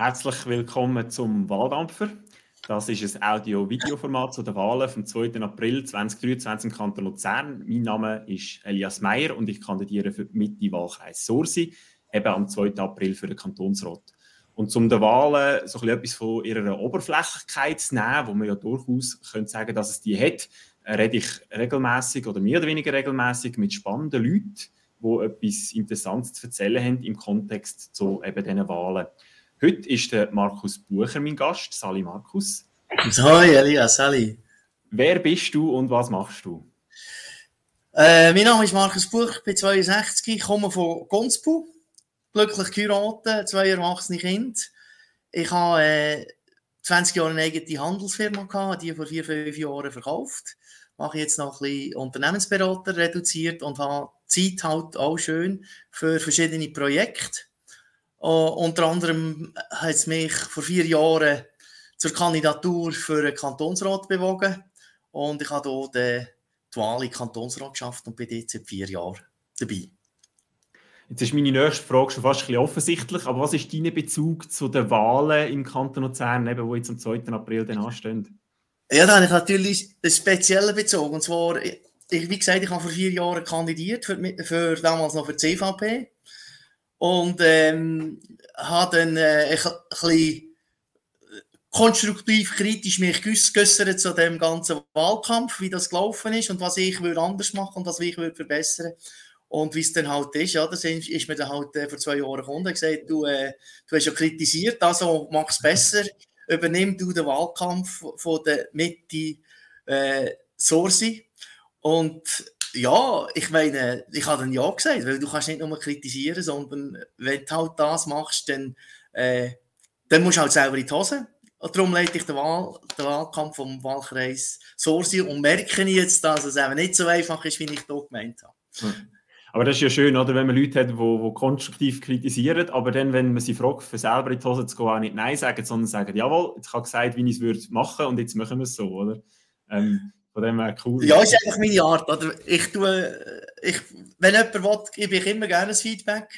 Herzlich willkommen zum Wahldampfer. Das ist ein Audio-Video-Format zu den Wahlen vom 2. April 2023 im Kanton Luzern. Mein Name ist Elias Meyer und ich kandidiere für die Mitte-Wahlkreis Sursi, eben am 2. April für den Kantonsrat. Und um den Wahlen so etwas von ihrer Oberflächlichkeit zu nehmen, wo man ja durchaus könnte sagen, dass es die hat, rede ich regelmäßig oder mehr oder weniger regelmäßig mit spannenden Leuten, die etwas Interessantes zu erzählen haben im Kontext zu eben diesen Wahlen. Heute ist der Markus Bucher mein Gast. Sali Markus. Hi Elias, Sali. Wer bist du und was machst du? Äh, mein Name ist Markus Bucher, ich bin 62, ich komme von Gonspul, glücklich geheiratet, zwei erwachsene Kinder. Ich habe äh, 20 Jahre eine eigene Handelsfirma gehabt, die vor vier, fünf Jahren verkauft. Mache jetzt noch ein bisschen Unternehmensberater reduziert und habe Zeit halt auch schön für verschiedene Projekte Uh, unter anderem hat es mich vor vier Jahren zur Kandidatur für den Kantonsrat bewogen. Und ich habe hier Wahl in Kantonsrat geschafft und bin jetzt seit vier Jahren dabei. Jetzt ist meine nächste Frage schon fast ein bisschen offensichtlich, aber was ist dein Bezug zu den Wahlen im Kanton Luzern, die jetzt am 2. April dann anstehen? Ja, da habe ich natürlich einen speziellen Bezug. Und zwar, ich, wie gesagt, ich habe vor vier Jahren kandidiert, für, für damals noch für die CVP. Und ähm, habe dann äh, ein bisschen konstruktiv kritisch mich geäußert zu dem ganzen Wahlkampf, wie das gelaufen ist und was ich würde anders machen und was ich würde verbessern. Und wie es dann halt ist, ja, das ist, ist mir dann halt äh, vor zwei Jahren gekommen und gesagt, du, äh, du hast ja kritisiert, also mach es besser, übernimm du den Wahlkampf von der Mitte äh, Sorsi. Und ja, ich meine, ich habe dann ja gesagt, weil du kannst nicht nur kritisieren, sondern wenn du halt das machst, dann, äh, dann musst du halt selber in die Hose. Und darum leite ich den, Wahl, den Wahlkampf vom Wahlkreis Sorsi und merke jetzt, dass es eben nicht so einfach ist, wie ich hier gemeint habe. Hm. Aber das ist ja schön, oder, wenn man Leute hat, die, die konstruktiv kritisieren, aber dann, wenn man sie fragt, für selber in die Hose zu gehen, auch nicht Nein sagen, sondern sagen, jawohl, jetzt habe gesagt, wie ich es machen würde und jetzt machen wir es so, oder? Ähm, von dem her cool. Ja, ist einfach meine Art. Oder? Ich tue, ich, wenn jemand will, gebe ich immer gerne ein Feedback.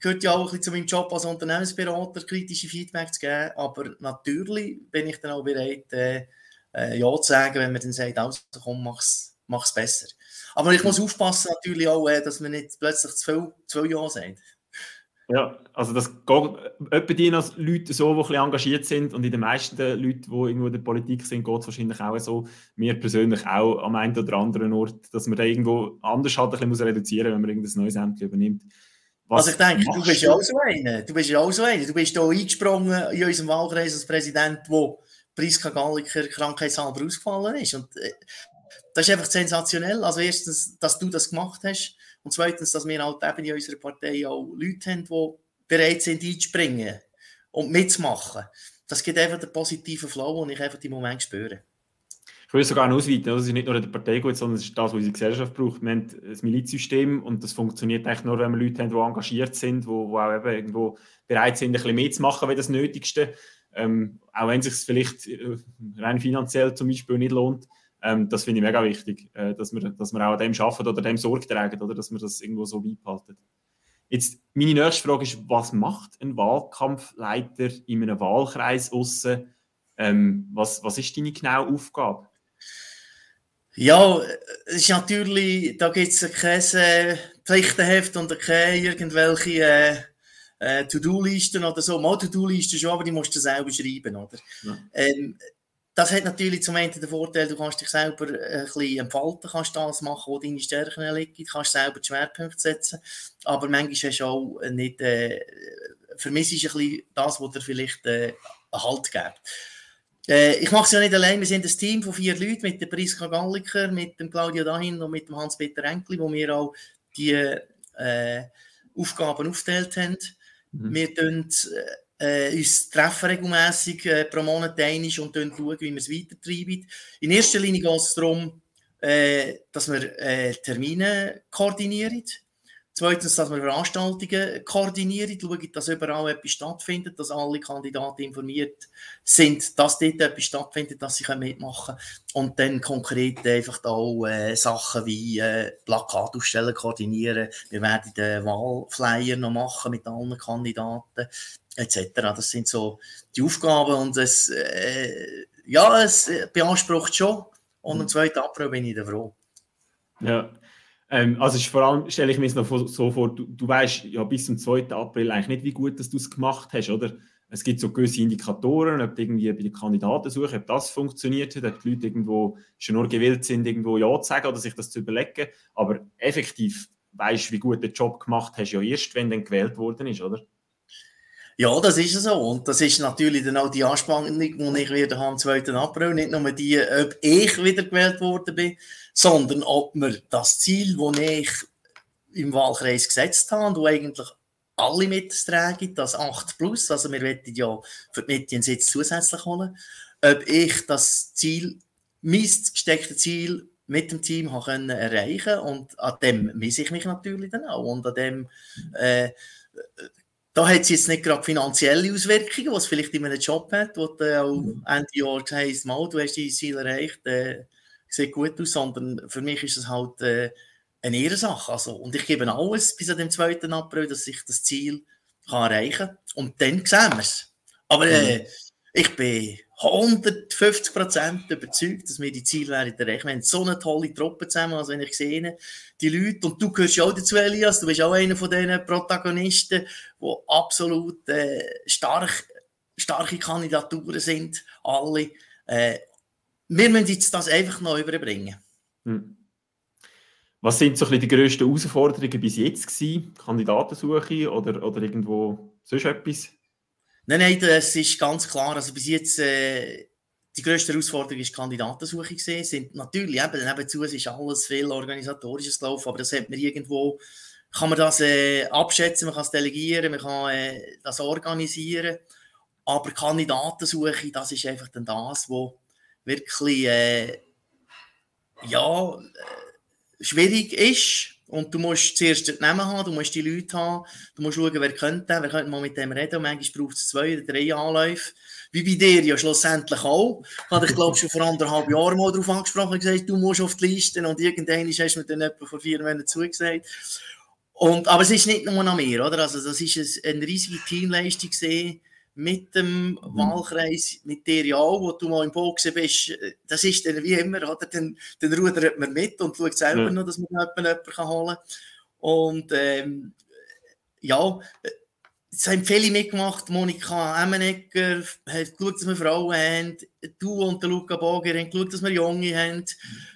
Gehört ja auch ein bisschen zu meinem Job als Unternehmensberater, kritische Feedback zu geben. Aber natürlich bin ich dann auch bereit, äh, äh, Ja zu sagen, wenn man dann sagt, also komm, mach's, mach's besser. Aber ich muss aufpassen natürlich auch, äh, dass man nicht plötzlich zu viel Ja sagt. Ja, also das geht die Leute so, die ein bisschen engagiert sind und in den meisten Leuten, die irgendwo in der Politik sind, geht es wahrscheinlich auch so, mir persönlich auch am einen oder anderen Ort, dass man da irgendwo anders halt ein bisschen muss reduzieren, wenn man irgendein neues Amt übernimmt. Was also ich denke, du bist ja auch so einer. Du bist ja auch so einer. Du bist hier eingesprungen in unserem Wahlkreis als Präsident, wo Priska Galliker krankheitshalber ausgefallen ist. Und äh, das ist einfach sensationell. Also erstens, dass du das gemacht hast und zweitens, dass wir halt eben in unserer Partei auch Leute haben, die bereit sind einzuspringen und mitzumachen. Das gibt einfach den positiven Flow, den ich einfach im Moment spüre. Ich würde sogar ausweiten, das ist nicht nur in der Partei gut, sondern es ist das, was unsere Gesellschaft braucht. Wir haben ein Milizsystem und das funktioniert eigentlich nur, wenn wir Leute haben, die engagiert sind, die, auch eben irgendwo bereit sind, ein bisschen mitzumachen, wie das Nötigste. Ähm, auch wenn es sich vielleicht äh, rein finanziell zum Beispiel nicht lohnt. Ähm, das finde ich mega wichtig, äh, dass, wir, dass wir auch an dem arbeiten oder dem Sorge tragen, oder dass wir das irgendwo so beibehalten. Jetzt, meine nächste Frage ist, was macht ein Wahlkampfleiter in einem Wahlkreis aussen? Ähm, was, was ist deine genaue Aufgabe? Ja, es ist natürlich, da gibt es kein äh, Pflichtenheft und keine irgendwelche äh, äh, To-Do-Listen oder so. Mal To-Do-Listen schon, aber die musst du selber schreiben, oder? Ja. Ähm, das hat natürlich zum einen den Vorteil, du kannst dich selber ein bisschen entfalten, kannst das machen, wo deine Stärken liegen, kannst selber die Schwerpunkte setzen, aber manchmal hast du auch nicht, äh, vermisst ein bisschen das, was dir vielleicht äh, Halt gibt. Äh, ich mache es ja nicht allein, wir sind ein Team von vier Leuten mit dem Priska Galliker, mit dem Claudio Dahin und mit dem Hans-Peter Enkli, wo wir auch die äh, Aufgaben aufgeteilt haben. Mhm. Wir tun äh, uns treffen regelmässig äh, pro Monat einig und schauen, wie wir es weitertreiben. In erster Linie geht es darum, äh, dass wir äh, Termine koordinieren. Zweitens, dass wir Veranstaltungen koordinieren, schauen, dass überall etwas stattfindet, dass alle Kandidaten informiert sind, dass dort etwas stattfindet, dass sie mitmachen können. Und dann konkret einfach auch äh, Sachen wie äh, Plakat aufstellen, koordinieren. Wir werden den Wahlflyer noch machen mit allen Kandidaten. Etc. Das sind so die Aufgaben und es, äh, ja, es beansprucht schon. Und am 2. April bin ich da froh. Ja, ähm, also vor allem stelle ich mir es noch so vor, du, du weißt ja bis zum 2. April eigentlich nicht, wie gut dass du es gemacht hast, oder? Es gibt so gewisse Indikatoren, ob irgendwie bei der Kandidatensuche, ob das funktioniert hat, ob die Leute irgendwo schon nur gewillt sind, irgendwo Ja zu sagen oder sich das zu überlegen. Aber effektiv weißt du, wie gut den Job gemacht hast, ja erst, wenn dann gewählt worden ist, oder? Ja, das ist so. Und das ist natürlich dann auch die Anspannung, die ich wieder am 2. April, nicht nur die, ob ich wieder gewählt worden bin, sondern ob wir das Ziel, das ich im Wahlkreis gesetzt habe und wo eigentlich alle mittragen, das 8 plus, also wir wollen ja für die Mitte einen Sitz zusätzlich holen, ob ich das Ziel, mein gestecktes Ziel mit dem Team können erreichen und an dem misse ich mich natürlich dann auch und an dem äh, da hat es jetzt nicht gerade finanzielle Auswirkungen, was vielleicht in einem Job hat, wo du auch mhm. Ende Jahr sagst, mal, du hast dein Ziel erreicht, äh, sieht gut aus, sondern für mich ist es halt äh, eine Ehrensache. Also, und ich gebe alles bis an dem 2. April, dass ich das Ziel kann erreichen kann. Und dann sehen wir es. Aber äh, mhm. ich bin 150 Prozent überzeugt, dass wir die Ziele werden erreichen. Wir haben so eine tolle Truppe zusammen, also wenn ich sehe, die Leute, und du gehörst ja auch dazu, Elias, du bist auch einer von diesen Protagonisten, die absolut äh, stark, starke Kandidaturen sind, alle. Äh, wir müssen jetzt das einfach noch überbringen. Hm. Was sind so ein bisschen die grössten Herausforderungen bis jetzt gewesen? Kandidatensuche oder, oder irgendwo sonst etwas? Nein, nein, das ist ganz klar. Also bis jetzt äh, die grösste Herausforderung ist die Kandidatensuche gesehen. Sind natürlich eben nebenzu ist alles viel organisatorisches gelaufen, aber das hat man irgendwo kann man das äh, abschätzen, man kann es delegieren, man kann äh, das organisieren. Aber Kandidatensuche, das ist einfach dann das, wo wirklich äh, ja äh, schwierig ist und du musst zuerst den Namen haben, du musst die Leute haben, du musst schauen, wer könnte, wer könnte mal mit dem reden. Und manchmal braucht es zwei oder drei Anläufe. Wie bei dir ja schlussendlich auch. Ich habe dich, glaube schon vor anderthalb Jahren mal darauf angesprochen und gesagt, du musst auf die Liste. Und irgendwann hast du mir dann etwa vor vier Monaten zugesagt. Und, aber es ist nicht nur an mir, oder? Also, das ist eine riesige Teamleistung gesehen mit dem mhm. Wahlkreis, mit dir ja auch, wo du mal im Boxen bist, das ist dann wie immer, oder? Dann, dann rudert man mit und schaut selber ja. noch, dass man jemanden holen kann. Und ähm, ja, es haben viele mitgemacht. Monika Emmenegger hat geschaut, dass wir Frauen haben. Du und der Luca Boger haben geschaut, dass wir Junge haben.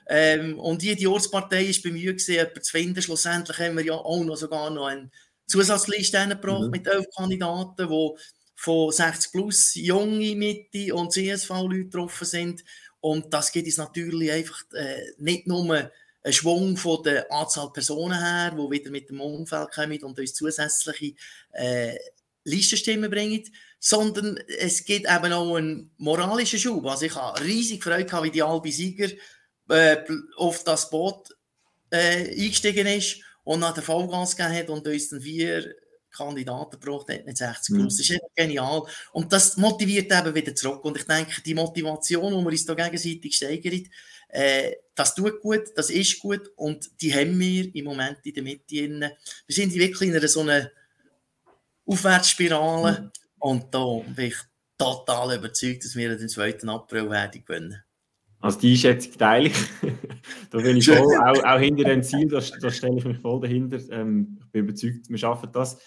Ähm, und jede Ortspartei war bei mir, gewesen, jemanden zu finden. Schlussendlich haben wir ja auch noch sogar noch eine Zusatzliste gebracht mhm. mit elf Kandidaten, die von 60 plus junge Mitte und CSV-Leute getroffen sind. Und das gibt es natürlich einfach äh, nicht nur einen Schwung von der Anzahl Personen her, wo wieder mit dem Umfeld kommen und uns zusätzliche äh, Listenstimmen bringen, sondern es gibt eben auch einen moralischen Schub. Also ich habe riesig Freude gehabt, wie die Albi Sieger äh, auf das Boot äh, eingestiegen ist und nach der Vollgas gegeben hat und uns dann vier Kandidaten gebraucht hat, nicht 60 mhm. plus. Das ist genial. Und das motiviert eben wieder zurück. Und ich denke, die Motivation, die wir uns da gegenseitig steigern, äh, das tut gut, das ist gut und die haben wir im Moment in der Mitte. Wir sind wirklich in einer so einer Aufwärtsspirale mhm. und da bin ich total überzeugt, dass wir den 2. April werden gewinnen. Also die Einschätzung teile ich. da bin ich voll, auch, auch hinter dem Ziel, da, da stelle ich mich voll dahinter. Ähm, ich bin überzeugt, wir schaffen das.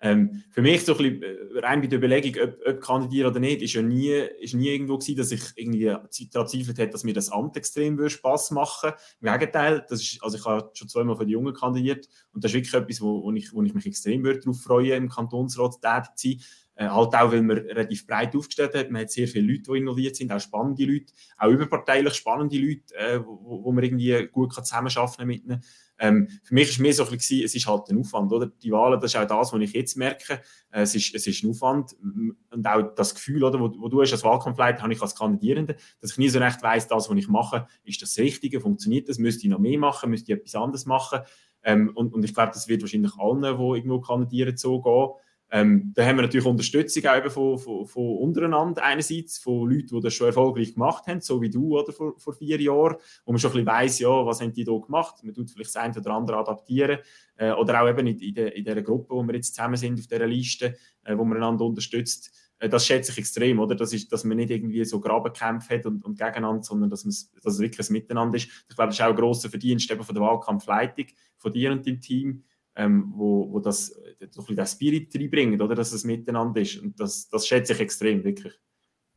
Ähm, für mich so ein bisschen, äh, rein bei der Überlegung, ob, ob kandidieren oder nicht, ist ja nie, ist nie irgendwo gewesen, dass ich irgendwie daran zweifelt hätte, dass mir das Amt extrem würde Spass machen Im Gegenteil, das ist, also ich habe schon zweimal für die Jungen kandidiert und das ist wirklich etwas, wo, wo, ich, wo ich mich extrem würde darauf freuen, im Kantonsrat tätig zu sein. Äh, halt auch, weil man relativ breit aufgestellt hat. Man hat sehr viele Leute, die involviert sind, auch spannende Leute, auch überparteilich spannende Leute, äh, wo, wo man irgendwie gut kann zusammenarbeiten kann mit ihnen. Ähm, für mich ist mehr so ein bisschen, es ist halt ein Aufwand, oder? Die Wahlen, das ist auch das, was ich jetzt merke. Äh, es, ist, es ist ein Aufwand und auch das Gefühl, oder, wo, wo du hast als Wahlkampfleiter, habe ich als Kandidierende, dass ich nie so recht weiss, das, was ich mache, ist das Richtige, funktioniert das, müsste ich noch mehr machen, müsste ich etwas anderes machen. Ähm, und, und ich glaube, das wird wahrscheinlich allen, die irgendwo kandidieren, so gehen. Ähm, da haben wir natürlich Unterstützung auch eben von, von, von, untereinander. Einerseits, von Leuten, die das schon erfolgreich gemacht haben, so wie du oder vor, vor vier Jahren, wo man schon ein bisschen weiss, ja, was haben die da gemacht, man tut vielleicht das eine oder andere adaptieren. Äh, oder auch eben in, in, der, in dieser Gruppe, wo wir jetzt zusammen sind, auf dieser Liste, äh, wo man einander unterstützt, äh, das schätze ich extrem, oder? Das ist, dass man nicht irgendwie so Grabenkämpfe hat und, und gegeneinander, sondern dass, dass es wirklich ein Miteinander ist. Ich glaube, das ist auch ein grosser Verdienst eben von der Wahlkampfleitung, von dir und deinem Team, ähm, wo, wo das so ein den Spirit reinbringt, oder? Dass es miteinander ist. Und das, das schätze ich extrem, wirklich.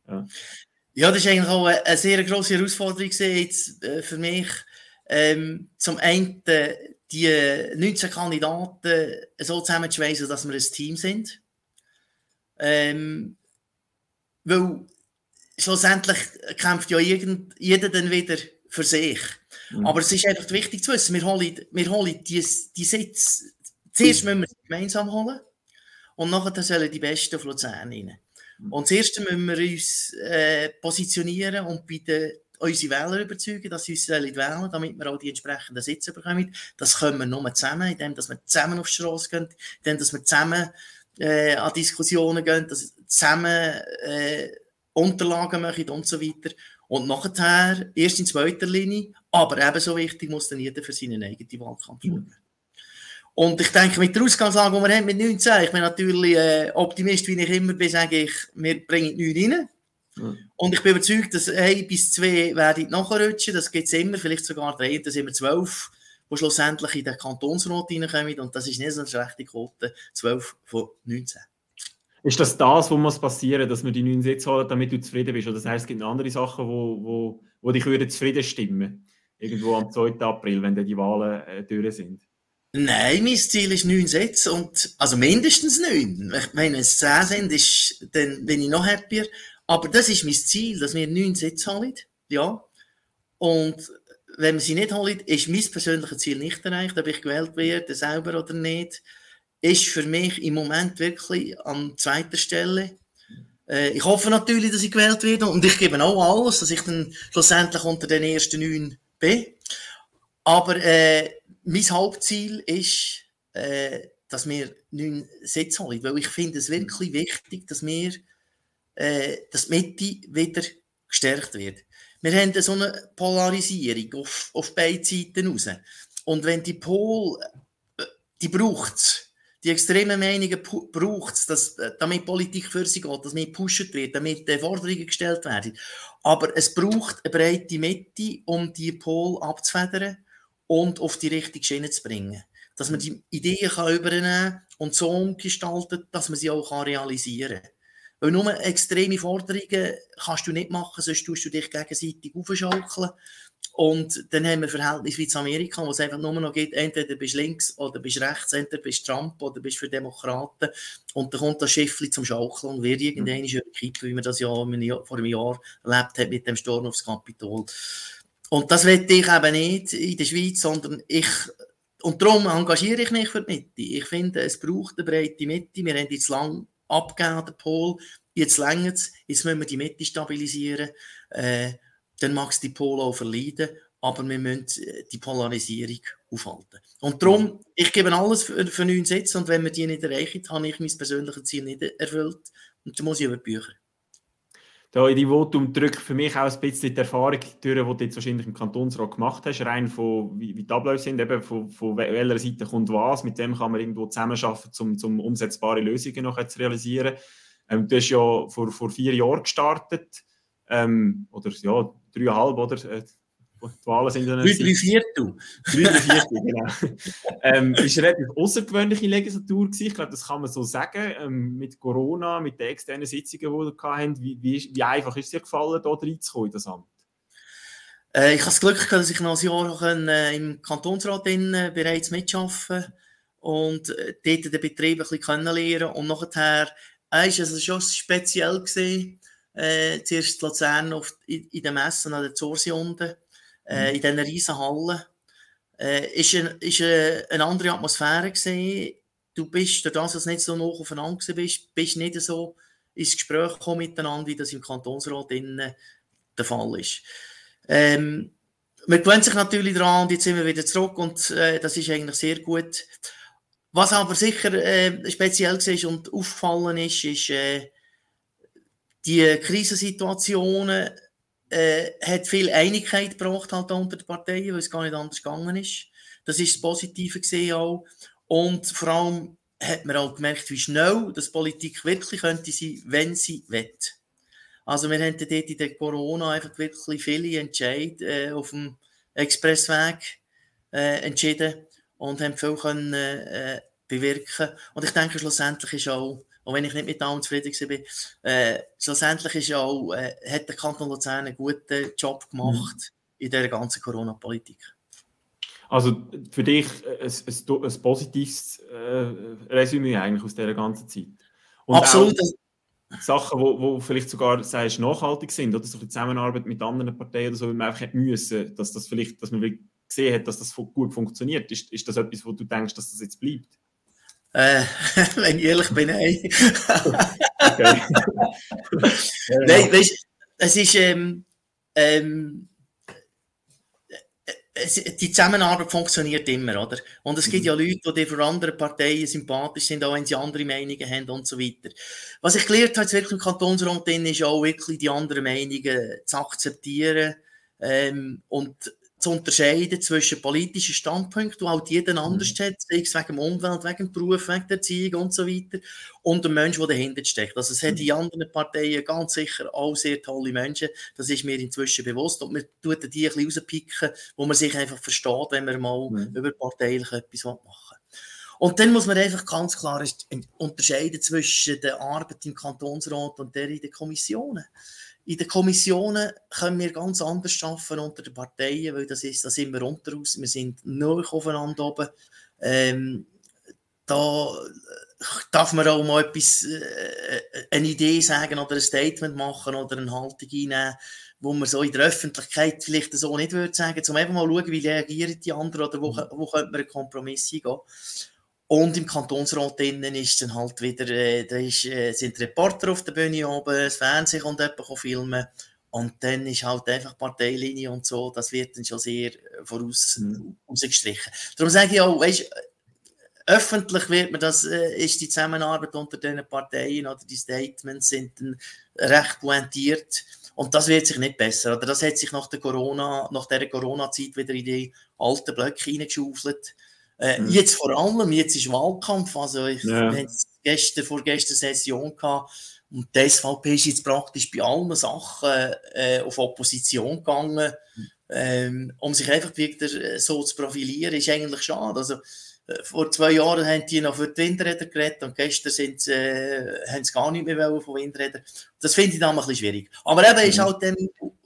Ja. ja, das ist eigentlich auch eine, sehr grosse Herausforderung jetzt, äh, für mich. Ähm, zum einen die 19 Kandidaten so zusammenzuweisen, dass wir ein Team sind. Ähm, weil schlussendlich kämpft ja irgend, jeder dann wieder für sich. Mhm. Aber es ist einfach wichtig zu wissen, wir holen, wir holen die, die Sitze, zuerst müssen wir sie gemeinsam holen und nachher sollen die Besten auf Luzern rein. Mhm. Und zuerst müssen wir uns äh, positionieren und bei den, unsere Wähler überzeugen, dass sie uns wählen sollen, damit wir auch die entsprechenden Sitze bekommen. Das können wir nur zusammen, indem dass wir zusammen auf die Straße gehen, indem dass wir zusammen äh, an Diskussionen gehen, dass zusammen äh, Unterlagen machen und so weiter. Und nachher, erst in zweiter Linie, aber ebenso wichtig, muss dann jeder für seinen eigenen Wahlkampf schauen. Mhm. Und ich denke, mit der Ausgangslage, die wir haben mit 19, ich bin natürlich äh, Optimist, wie ich immer bin, sage ich, wir bringen 9 rein. Mhm. Und ich bin überzeugt, dass 1 bis 2 werden nachrutschen, das gibt es immer, vielleicht sogar 3, dann sind wir 12 die schlussendlich in den Kantonsrat reinkommen. Und das ist nicht so eine schlechte Quote, 12 von 19. Ist das das, was muss passieren, dass wir die neuen Sitze holen, damit du zufrieden bist? Oder das heißt, es gibt noch andere Sachen, wo, wo, wo dich würden zufrieden stimmen Irgendwo am 2. April, wenn dann die Wahlen äh, durch sind? Nein, mein Ziel ist neun Sätze und also mindestens neun. Wenn es zehn sind, ist, dann bin ich noch happier. Aber das ist mein Ziel, dass wir neun Sätze haben. Ja. Und wenn wir sie nicht holen, ist mein persönliches Ziel nicht erreicht, ob ich gewählt werde, selber oder nicht, ist für mich im Moment wirklich an zweiter Stelle. Äh, ich hoffe natürlich, dass ich gewählt werde und ich gebe auch alles, dass ich dann schlussendlich unter den ersten neun bin. Aber äh, mein Hauptziel ist, äh, dass wir neun Sitze holen, weil ich finde es wirklich wichtig, dass wir, äh, dass die Mitte wieder gestärkt wird wir haben so eine Polarisierung auf, auf beide Seiten raus. Und wenn die Pol, äh, die braucht es, die extremen Meinungen braucht es, äh, damit Politik für sie geht, nicht gepusht wird, damit Forderungen gestellt werden. Aber es braucht eine breite Mitte, um die Pol abzufedern und auf die richtige Schiene zu bringen. Dass man die Ideen kann übernehmen kann und so umgestalten, dass man sie auch realisieren kann. Weil nur extreme Forderungen kannst du nicht machen, sonst tust du dich gegenseitig aufschaukeln. Und dann haben wir Verhältnis wie in Amerika, wo es einfach nur noch geht, entweder bist du links oder bist du rechts, entweder bist du Trump oder bist für Demokraten. Und dann kommt das Schiffli zum Schaukeln und wird irgendeine mhm. kippen, wie man das ja vor einem Jahr erlebt hat mit dem Sturm aufs Kapitol. Und das will ich eben nicht in der Schweiz, sondern ich, und darum engagiere ich mich für die Mitte. Ich finde, es braucht eine breite Mitte. Wir haben jetzt lang abgeben, der Pol. Jetzt längert es, jetzt müssen wir die Mitte stabilisieren. Äh, dann mag es die Pol auch verleiden, aber wir müssen äh, die Polarisierung aufhalten. Und darum, ich gebe alles für, für neun Sätze und wenn wir die nicht erreichen, habe ich mein persönliches Ziel nicht erfüllt und dann muss ich über die Bücher da in die Votum drückt für mich auch ein bisschen die Erfahrung durch, die du jetzt wahrscheinlich im Kantonsrat gemacht hast, rein von wie, wie die Abläufe sind, eben von, von welcher Seite kommt was, mit dem kann man irgendwo zusammenarbeiten, um, um umsetzbare Lösungen noch zu realisieren. Ähm, du hast ja vor, vor vier Jahren gestartet, ähm, oder ja, dreieinhalb, oder? Äh, die Wahlen sind ja nicht. Drei Viertel. Drei Viertel, genau. ähm, ist eine relativ außergewöhnliche Legislatur gewesen. Ich glaube, das kann man so sagen. Ähm, mit Corona, mit den externen Sitzungen, die wir hatten. Wie, wie, wie einfach ist es dir gefallen, hier reinzukommen in das Amt? Äh, ich habe das Glück gehabt, dass ich noch ein Jahr können, äh, im Kantonsrat in, äh, bereits mitarbeiten und äh, dort den Betrieb ein bisschen kennenlernen. Und nachher äh, ist es schon speziell gewesen. Äh, zuerst in Luzern auf, in, in der Messe an der Zorsi unten äh, mhm. in diesen riesen Hallen. Äh, ist, ein, ist eine, eine andere Atmosphäre gesehen. Du bist, dadurch, dass du nicht so nah aufeinander bist, bist nicht so ins Gespräch gekommen miteinander, wie das im Kantonsrat innen der Fall ist. Ähm, man gewöhnt sich natürlich daran und jetzt sind wir wieder zurück und äh, das ist eigentlich sehr gut. was aber sicher äh, speziell ist und aufgefallen ist, ist, äh, die Krisensituationen äh, hat viel Einigkeit gebracht halt unter den Parteien, weil es gar nicht anders gegangen ist. Das ist das Positive gesehen auch. Und vor allem hat man auch gemerkt, wie schnell das Politik wirklich könnte sein, wenn sie will. Also wir haben dort in der Corona einfach wirklich viele Entscheid äh, auf dem Expressweg äh, entschieden und haben viel können, äh, bewirken. Und ich denke, schlussendlich ist auch, auch wenn ich nicht mit allem zufrieden war, äh, schlussendlich ist auch, äh, hat der Kanton Luzern einen guten Job gemacht mhm. in dieser ganzen Corona-Politik. Also für dich ein, ein, ein positives äh, Resümee eigentlich aus dieser ganzen Zeit. Und Absolut. Sachen, wo, wo vielleicht sogar sagst, nachhaltig sind oder so die Zusammenarbeit mit anderen Parteien oder so, wie man einfach hätte müssen, dass das vielleicht, dass man gesehen hat, dass das gut funktioniert. Ist, ist das etwas, wo du denkst, dass das jetzt bleibt? Wenn ich ehrlich bin, nein. nein, weißt, es ist ähm, ähm, die Zusammenarbeit funktioniert immer, oder? Und es gibt mhm. ja Leute, die für andere Parteien sympathisch sind, auch wenn sie andere Meinungen haben und so weiter. Was ich gelernt habe, wirklich im Kantonsrat, ist auch wirklich die anderen Meinungen zu akzeptieren ähm, und zu unterscheiden zwischen politischen Standpunkten, die halt jeder anders mhm. hat, sei es wegen Umwelt, wegen dem Beruf, wegen der Erziehung und so weiter, und dem Menschen, der dahinter steckt. Also es hat in anderen Parteien ganz sicher auch sehr tolle Menschen, das ist mir inzwischen bewusst, und man tut die ein bisschen rauspicken, wo man sich einfach versteht, wenn man mal mhm. über parteilich etwas machen will. Und dann muss man einfach ganz klar unterscheiden zwischen der Arbeit im Kantonsrat und der in den Kommissionen in den Kommissionen können wir ganz anders arbeiten unter den Parteien, weil das ist, da sind wir unter uns, wir sind nur aufeinander oben. Ähm, da darf man auch mal etwas, äh, eine Idee sagen oder ein Statement machen oder eine Haltung einnehmen, wo man so in der Öffentlichkeit vielleicht so nicht würde sagen, um einfach mal schauen, wie reagieren die anderen oder wo, wo könnte man einen Kompromiss eingehen. Und im Kantonsrat innen ist dann halt wieder, äh, da ist, äh, sind Reporter auf der Bühne oben, das Fernsehen kommt jemand filmen. Und dann ist halt einfach Parteilinie und so, das wird dann schon sehr äh, voraus mhm. rausgestrichen. Darum sage ich auch, weißt, öffentlich wird man das, äh, ist die Zusammenarbeit unter den Parteien oder die Statements sind dann recht pointiert. Und das wird sich nicht besser. Oder das hat sich nach der Corona, nach der Corona-Zeit wieder in die alten Blöcke hineingeschaufelt. Äh, mhm. Jetzt vor allem, jetzt ist Wahlkampf, also ich ja. gestern, vorgestern Session gehabt und die SVP ist jetzt praktisch bei allen Sachen äh, auf Opposition gegangen, ähm, um sich einfach wieder äh, so zu profilieren, ist eigentlich schade. Also, äh, vor zwei Jahren haben die noch für die Windräder geredet und gestern sind äh, haben sie gar nicht mehr von Windrädern. Das finde ich dann ein bisschen schwierig. Aber eben mhm. ist halt dem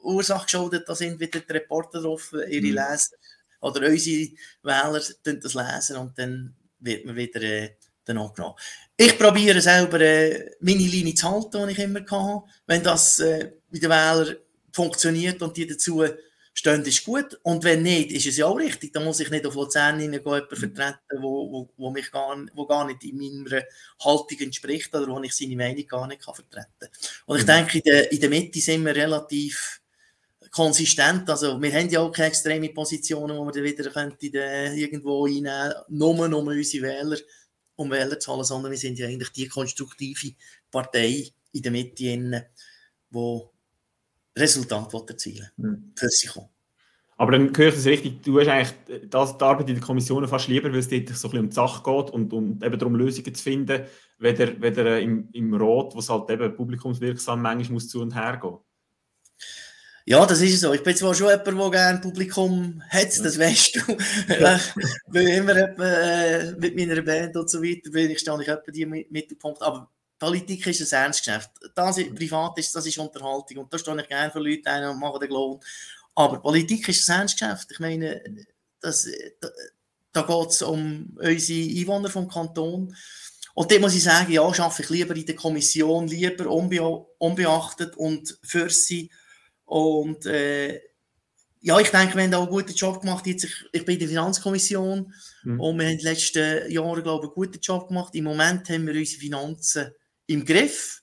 Ursache geschuldet, da sind wieder die Reporter drauf, ihre mhm. Leser oder unsere Wähler das lesen und dann wird man wieder äh, dann angenommen. Ich probiere selber äh, meine Linie zu halten, die ich immer hatte. Wenn das äh, bei den Wählern funktioniert und die dazu stehen, ist gut. Und wenn nicht, ist es ja auch richtig. Dann muss ich nicht auf Luzern jemanden vertreten, wo, wo, wo, mich gar, wo gar nicht in meiner Haltung entspricht oder wo ich seine Meinung gar nicht kann vertreten kann. Und ich mhm. denke, in der, in der Mitte sind wir relativ konsistent. Also, wir haben ja auch keine extreme Positionen, wo wir dann wieder könnte, irgendwo reinnehmen, nur um unsere Wähler, um Wähler zu holen, sondern wir sind ja eigentlich die konstruktive Partei in der Mitte, die Resultat erzielen will, mhm. für sich. Aber dann höre ich es richtig, du hast eigentlich das, die Arbeit in der Kommission fast lieber, weil es dort so ein bisschen um die Sache geht und, und eben darum Lösungen zu finden, weder, weder im, im Rat, wo es halt eben publikumswirksam manchmal muss zu und her gehen. Ja, das ist so. Ich bin zwar schon jemand, der gerne Publikum hat, das weißt du. Bin immer äh, mit meiner Band und so weiter, bin ich stehe ich etwa die Mittelpunkt. Aber Politik ist ein Ernstgeschäft. Das ist, privat ist, das ist Unterhaltung und da stehe ich gerne für Leute ein und mache den Glauben. Aber Politik ist ein Ernstgeschäft. Ich meine, das, da, da geht es um unsere Einwohner vom Kanton. Und dort muss ich sagen, ja, arbeite ich lieber in der Kommission, lieber unbe unbeachtet und für sie und äh, ja, ich denke, wir haben auch einen guten Job gemacht. Jetzt, ich, ich bin in der Finanzkommission mhm. und wir haben in den letzten Jahren, glaube ich, einen guten Job gemacht. Im Moment haben wir unsere Finanzen im Griff.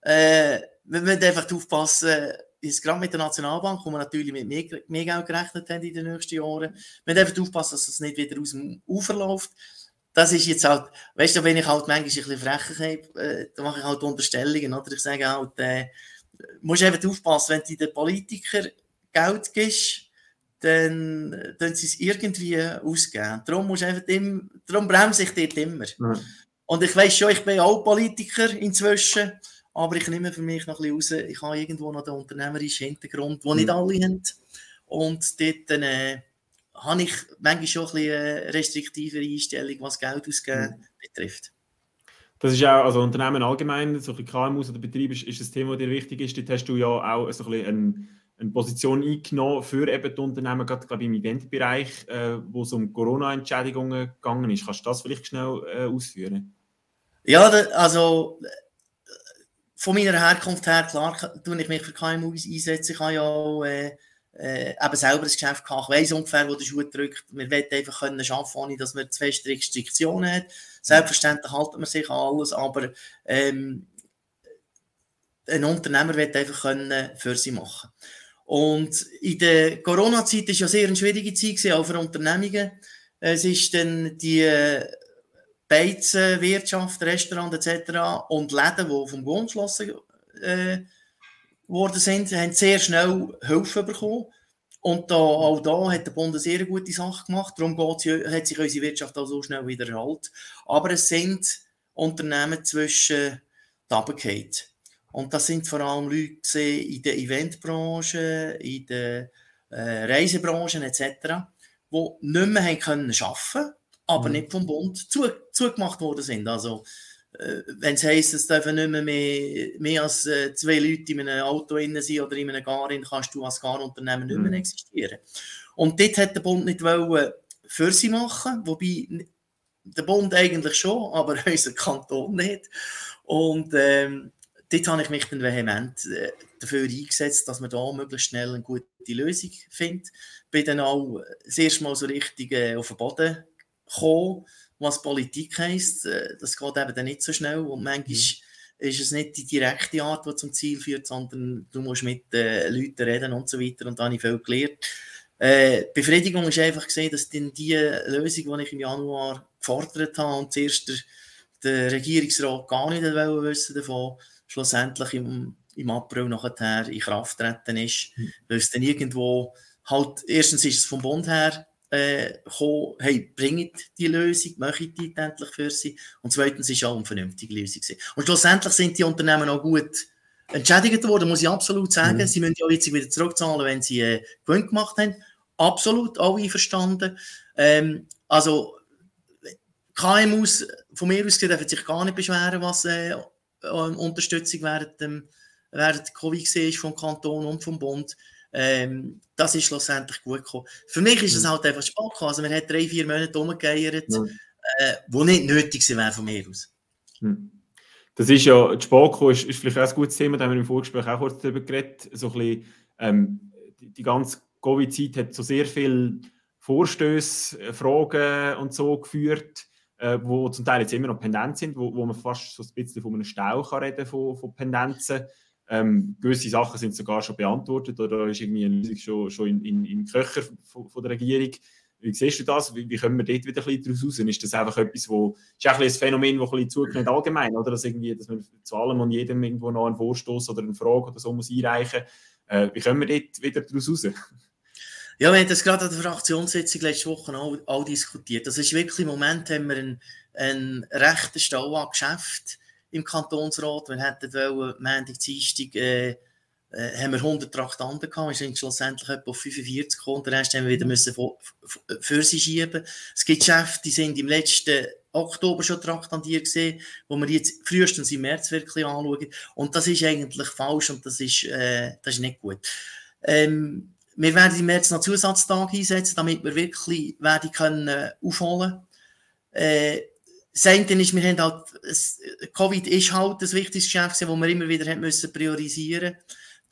Äh, wir müssen einfach aufpassen, jetzt gerade mit der Nationalbank, wo wir natürlich mit mehr, mehr Geld gerechnet haben in den nächsten Jahren, wir müssen einfach aufpassen, dass es nicht wieder aus dem Ufer läuft. das ist jetzt halt, weißt du, wenn ich halt manchmal ein bisschen frecher habe, äh, dann mache ich halt Unterstellungen, oder? Ich sage halt, äh, musst einfach aufpassen, wenn du den Politiker Geld gibst, dann, dann sie es irgendwie ausgeben. Darum, musst einfach immer, darum bremse ich dort immer. Mhm. Und ich weiß schon, ich bin auch Politiker inzwischen, aber ich nehme für mich noch ein bisschen raus, ich habe irgendwo noch den unternehmerischen Hintergrund, den mhm. nicht alle haben. Und dort äh, habe ich manchmal schon ein bisschen eine restriktivere Einstellung, was Geld ausgeben mhm. betrifft. Das ist auch, also Unternehmen allgemein, so ein KMUs oder Betriebe, ist, ist das Thema, das dir wichtig ist. Dort hast du ja auch so ein bisschen ein eine Position eingenommen für eben die Unternehmen, gerade glaube ich, im Eventbereich, äh, wo es um Corona-Entschädigungen gegangen ist. Kannst du das vielleicht schnell äh, ausführen? Ja, also von meiner Herkunft her, klar, tue ich mich für KMU einsetzen. Ich habe ja auch äh, äh, eben selber ein Geschäft gehabt. Ich ungefähr, wo der Schuh drückt. Wir wollen einfach können arbeiten, ohne dass man zu feste Restriktionen hat. Selbstverständlich halten wir sich alles, aber ähm, ein Unternehmer wird einfach können für sie machen und in der Corona-Zeit war ja sehr eine schwierige Zeit, auch für Unternehmungen. Es ist dann die äh, Beizenwirtschaft, Restaurant etc. und Läden, die vom Bund geschlossen äh, worden sind, haben sehr schnell Hilfe bekommen. Und da, auch da hat der Bund eine sehr gute Sache gemacht. Darum hat sich unsere Wirtschaft auch so schnell wieder erhalten. Aber es sind Unternehmen zwischen runtergefallen. Und das sind vor allem Leute in der Eventbranche, in der äh, Reisebranche etc., die nicht mehr haben können arbeiten aber mhm. nicht vom Bund zu, zugemacht worden sind. Also, wenn es heisst, es dürfen nicht mehr, mehr, mehr als äh, zwei Leute in einem Auto innen sein oder in einem Gar, kannst du als Garunternehmen nicht mehr mhm. existieren. Und dort hat der Bund nicht wollen für sie machen, wobei der Bund eigentlich schon, aber unser Kanton nicht. Und ähm, dort habe ich mich dann vehement äh, dafür eingesetzt, dass man da möglichst schnell eine gute Lösung findet. Bin dann auch das erste Mal so richtig äh, auf den Boden gekommen, was Politik heisst. Äh, das geht eben dann nicht so schnell und manchmal mhm. ist es nicht die direkte Art, die zum Ziel führt, sondern du musst mit äh, Leuten reden und so weiter und da habe ich viel gelernt. Äh, Befriedigung ist einfach gesehen, dass dann die Lösung, die ich im Januar gefordert habe und zuerst der, der Regierungsrat gar nicht wissen davon, schlussendlich im, im April nachher in Kraft treten ist, mhm. weil es dann irgendwo halt, erstens ist es vom Bund her äh, gekommen, hey, bringt die Lösung, möchtet die endlich für sie und zweitens ist auch eine vernünftige Lösung gewesen. Und schlussendlich sind die Unternehmen auch gut entschädigt worden, muss ich absolut sagen. Mhm. Sie müssen ja jetzt wieder zurückzahlen, wenn sie äh, Gewinn gemacht haben. Absolut, alle einverstanden. Ähm, also, KMUs von mir aus dürfen sich gar nicht beschweren, was äh, ähm, Unterstützung während, dem, während Covid war vom Kanton und vom Bund. Ähm, das ist schlussendlich gut gekommen. Für mich ist es mhm. halt einfach spannend. Also, man hat drei, vier Monate umgekehrt, mhm. äh, wo nicht nötig wäre von mir aus. Mhm. Das ist ja, die Spoko ist, ist vielleicht auch ein gutes Thema, da haben wir im Vorgespräch auch kurz darüber geredet. So ein bisschen, ähm, die, die ganze Covid-Zeit hat so sehr viele Vorstöße, äh, Fragen und so geführt äh, wo zum Teil jetzt immer noch Pendenz sind, wo, wo man fast so ein bisschen von einem Stau kann reden von, von Pendenzen. Ähm, gewisse Sachen sind sogar schon beantwortet oder ist irgendwie eine Lösung schon, schon in, in, in Köcher von, von der Regierung. Wie siehst du das? Wie, wie können wir dort wieder ein bisschen daraus raus? Ist das einfach etwas, wo, ist ein, ein Phänomen, das ein bisschen zugeht allgemein, oder? Dass, irgendwie, dass man zu allem und jedem irgendwo noch einen Vorstoß oder eine Frage oder so muss einreichen. Äh, wie können wir dort wieder daraus raus? Ja, wir haben das gerade an der Fraktionssitzung letzte Woche auch, auch diskutiert. Das ist wirklich im Moment haben wir einen, einen rechten Stau an Geschäft im Kantonsrat. Wir hätten wollen, Montag, Dienstag, äh, äh, haben wir 100 Traktanten gehabt. Wir sind schlussendlich etwa auf 45 gekommen. Den Rest haben wir wieder müssen für sie schieben. Es gibt Geschäfte, die sind im letzten Oktober schon traktandiert gesehen, wo wir jetzt frühestens im März wirklich anschauen. Und das ist eigentlich falsch und das ist, äh, das ist nicht gut. Ähm, wir werden im März noch Zusatztage einsetzen, damit wir wirklich werden können aufholen äh, das eine ist, wir haben halt, Covid ist halt das wichtigste Geschäft, das wir immer wieder haben müssen priorisieren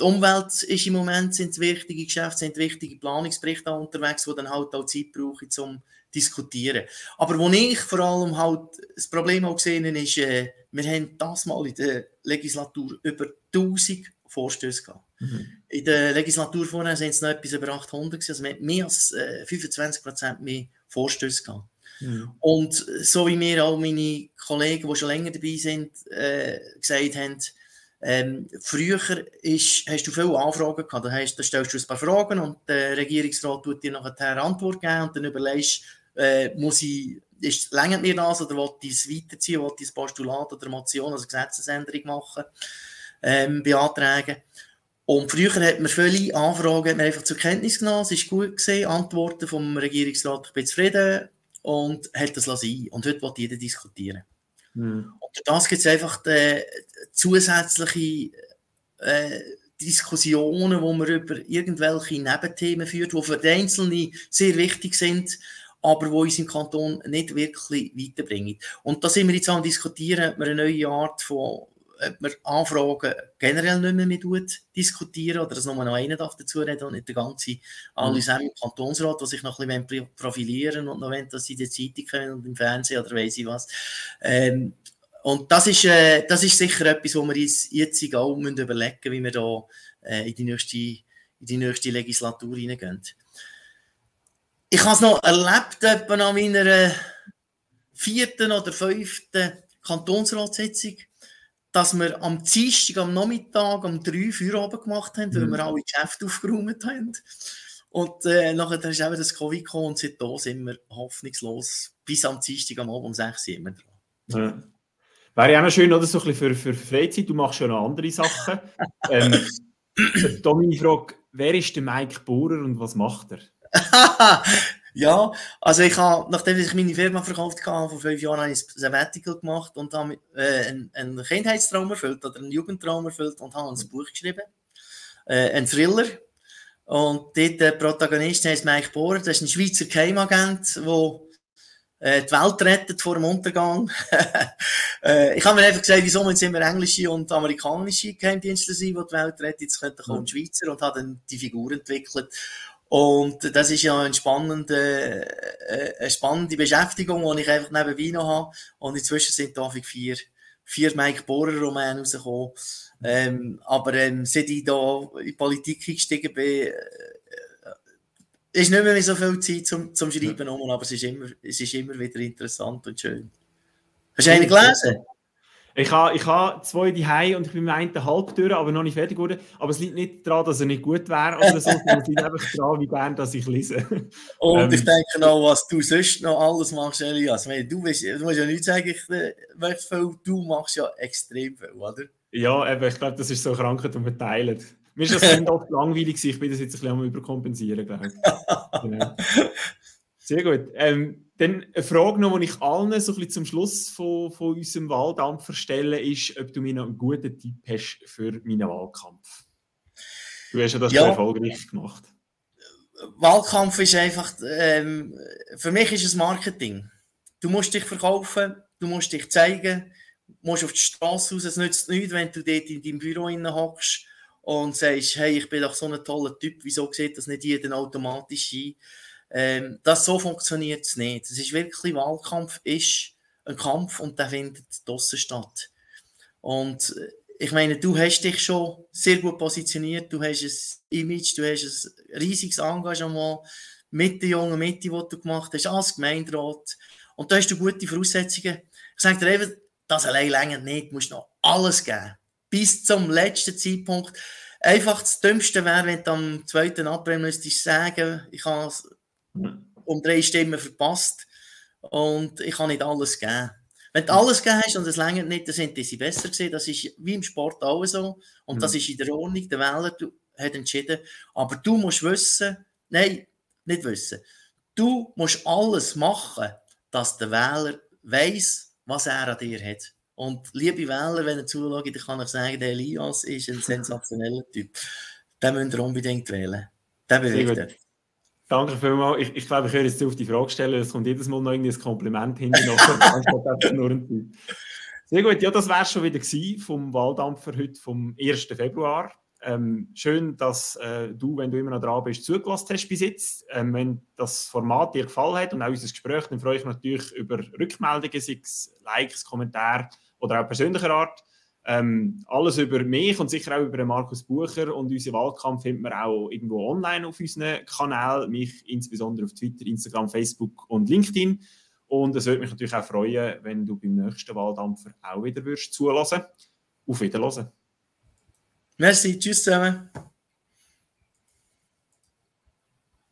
Die Umwelt ist im Moment, sind wichtige Geschäfte, sind wichtige Planungsberichte unterwegs, die dann halt auch Zeit brauchen, zum diskutieren. Aber wo ich vor allem halt das Problem auch gesehen habe, ist, äh, wir haben das mal in der Legislatur über 1000 Vorstöße gehabt. Mhm. In der Legislatur vorher sind es noch etwas über 800 gewesen, also wir haben mehr als äh, 25 Prozent mehr Vorstöße gehabt. Mhm. Und so wie mir auch meine Kollegen, die schon länger dabei sind, äh, gesagt haben, ähm, früher ist, hast du viele Anfragen gehabt. Da, heißt, da stellst du ein paar Fragen und der Regierungsrat tut dir nachher Antwort geben und dann überlegst, äh, muss ich, ist, längert mir das oder will ich es weiterziehen, will ich ein Postulat oder Motion, also Gesetzesänderung machen, ähm, beantragen. Und früher hat man viele Anfragen man einfach zur Kenntnis genommen, es ist gut gesehen, Antworten vom Regierungsrat, ich bin zufrieden und hat das sein. Und heute will jeder diskutieren. Mhm. Und das gibt es einfach äh, zusätzliche äh, Diskussionen, wo man über irgendwelche Nebenthemen führt, die für die Einzelnen sehr wichtig sind, aber wo uns im Kanton nicht wirklich weiterbringen. Und da sind wir jetzt am diskutieren, ob wir eine neue Art von ob man Anfragen generell nicht mehr mit diskutieren oder dass nur noch einer darf dazu reden und nicht der ganze alle mhm. im Kantonsrat, die sich noch ein bisschen profilieren und noch wollen, dass sie in der Zeitung können und im Fernsehen oder weiß ich was. Ähm, und das ist, äh, das ist sicher etwas, wo wir uns jetzt auch müssen überlegen müssen, wie wir da äh, in, die nächste, in die nächste Legislatur hineingehen. Ich habe es noch erlebt, etwa an meiner vierten oder fünften Kantonsratssitzung dass wir am Dienstag, am Nachmittag, um drei Feierabend gemacht haben, weil mhm. wir alle Geschäfte aufgeräumt haben. Und äh, nachher ist eben das Covid gekommen und seitdem sind wir hoffnungslos bis am Dienstag am Abend um 6 Uhr immer dran. Ja. Wäre ja auch noch schön, oder? So ein bisschen für, für Freizeit. Du machst ja noch andere Sachen. ähm, da meine Frage, wer ist der Mike Bohrer und was macht er? Ja, also ich habe, nachdem ich meine Firma verkauft habe, vor fünf Jahren habe ich ein Sabbatical gemacht und habe äh, einen, einen Kindheitstraum erfüllt oder einen Jugendtraum erfüllt und habe ein Buch geschrieben. Äh, ein Thriller. Und dort der Protagonist heißt Mike Bohrer, das ist ein Schweizer Geheimagent, der äh, die Welt rettet vor dem Untergang. äh, ich habe mir einfach gesagt, wieso müssen immer englische und amerikanische Geheimdienste sein, die die Welt retten. Jetzt könnte kommen Schweizer und habe dann die Figur entwickelt. Und das ist ja eine spannende, äh, eine spannende Beschäftigung, die ich einfach nebenbei noch habe. Und inzwischen sind da vier, vier Mike Bohrer Romane rausgekommen. Ähm, aber ähm, seit ich da in die Politik eingestiegen bin, äh, ist nicht mehr so viel Zeit zum, zum Schreiben, ja. aber es ist, immer, es ist immer wieder interessant und schön. Hast du einen gelesen? Ich habe, ich habe zwei die und ich bin mit einem halb durch, aber noch nicht fertig geworden. Aber es liegt nicht daran, dass er nicht gut wäre oder so, es liegt einfach daran, wie gern dass ich lese. Und ähm, ich denke noch, was du sonst noch alles machst, Elias. Meine, du, willst, du musst ja nicht sagen, ich möchte viel, du machst ja extrem viel, oder? Ja, eben, ich glaube, das ist so Krankheit, wir teilen. Mir ist das Kind oft langweilig, ich bin das jetzt ein bisschen am überkompensieren, glaube ich. genau. Sehr gut. Ähm, dann eine Frage noch, die ich allen so ein bisschen zum Schluss von, von unserem Wahldampfer stelle, ist, ob du mir noch einen guten Tipp hast für meinen Wahlkampf. Du hast ja das ja. erfolgreich gemacht. Wahlkampf ist einfach, ähm, für mich ist es Marketing. Du musst dich verkaufen, du musst dich zeigen, du musst auf die Straße raus. Es nützt nichts, wenn du dort in deinem Büro hockst und sagst, hey, ich bin doch so ein toller Typ, wieso sieht das nicht jeder automatisch ein? Ähm, das so funktioniert es nicht. Es ist wirklich, Wahlkampf ist ein Kampf und der findet draussen statt. Und äh, ich meine, du hast dich schon sehr gut positioniert, du hast ein Image, du hast ein riesiges Engagement mit der jungen Mitte, die du gemacht hast, als Gemeinderat. Und da hast du gute Voraussetzungen. Ich sage dir eben, das allein länger nicht, du musst noch alles geben. Bis zum letzten Zeitpunkt. Einfach das Dümmste wäre, wenn du am 2. April müsstest sagen, ich habe um drei Stimmen verpasst und ich kann nicht alles geben. Wenn du alles gegeben hast und es längert nicht, dann sind diese besser gewesen. Das ist wie im Sport auch so. Und mhm. das ist in der Ordnung. Der Wähler hat entschieden. Aber du musst wissen, nein, nicht wissen. Du musst alles machen, dass der Wähler weiß, was er an dir hat. Und liebe Wähler, wenn ihr zuschaut, dann kann ich sagen, der Elias ist ein sensationeller Typ. Den müsst ihr unbedingt wählen. Den bewegt Danke vielmals. Ich, ich glaube, ich höre jetzt auf die Frage stellen. Es kommt jedes Mal noch ein Kompliment hinten noch. Sehr gut. Ja, das wäre schon wieder vom Wahldampfer heute vom 1. Februar. Ähm, schön, dass äh, du, wenn du immer noch dran bist, zugelassen hast bis jetzt. Ähm, wenn das Format dir gefallen hat und auch unser Gespräch, dann freue ich mich natürlich über Rückmeldungen, sei es Likes, Kommentare oder auch persönlicher Art. Ähm, alles über mich und sicher auch über Markus Bucher und unseren Wahlkampf findet man auch irgendwo online auf unseren Kanälen, mich insbesondere auf Twitter, Instagram, Facebook und LinkedIn. Und es würde mich natürlich auch freuen, wenn du beim nächsten Wahldampfer auch wieder würdest zulassen. Auf Wiederhören. Merci, tschüss zusammen.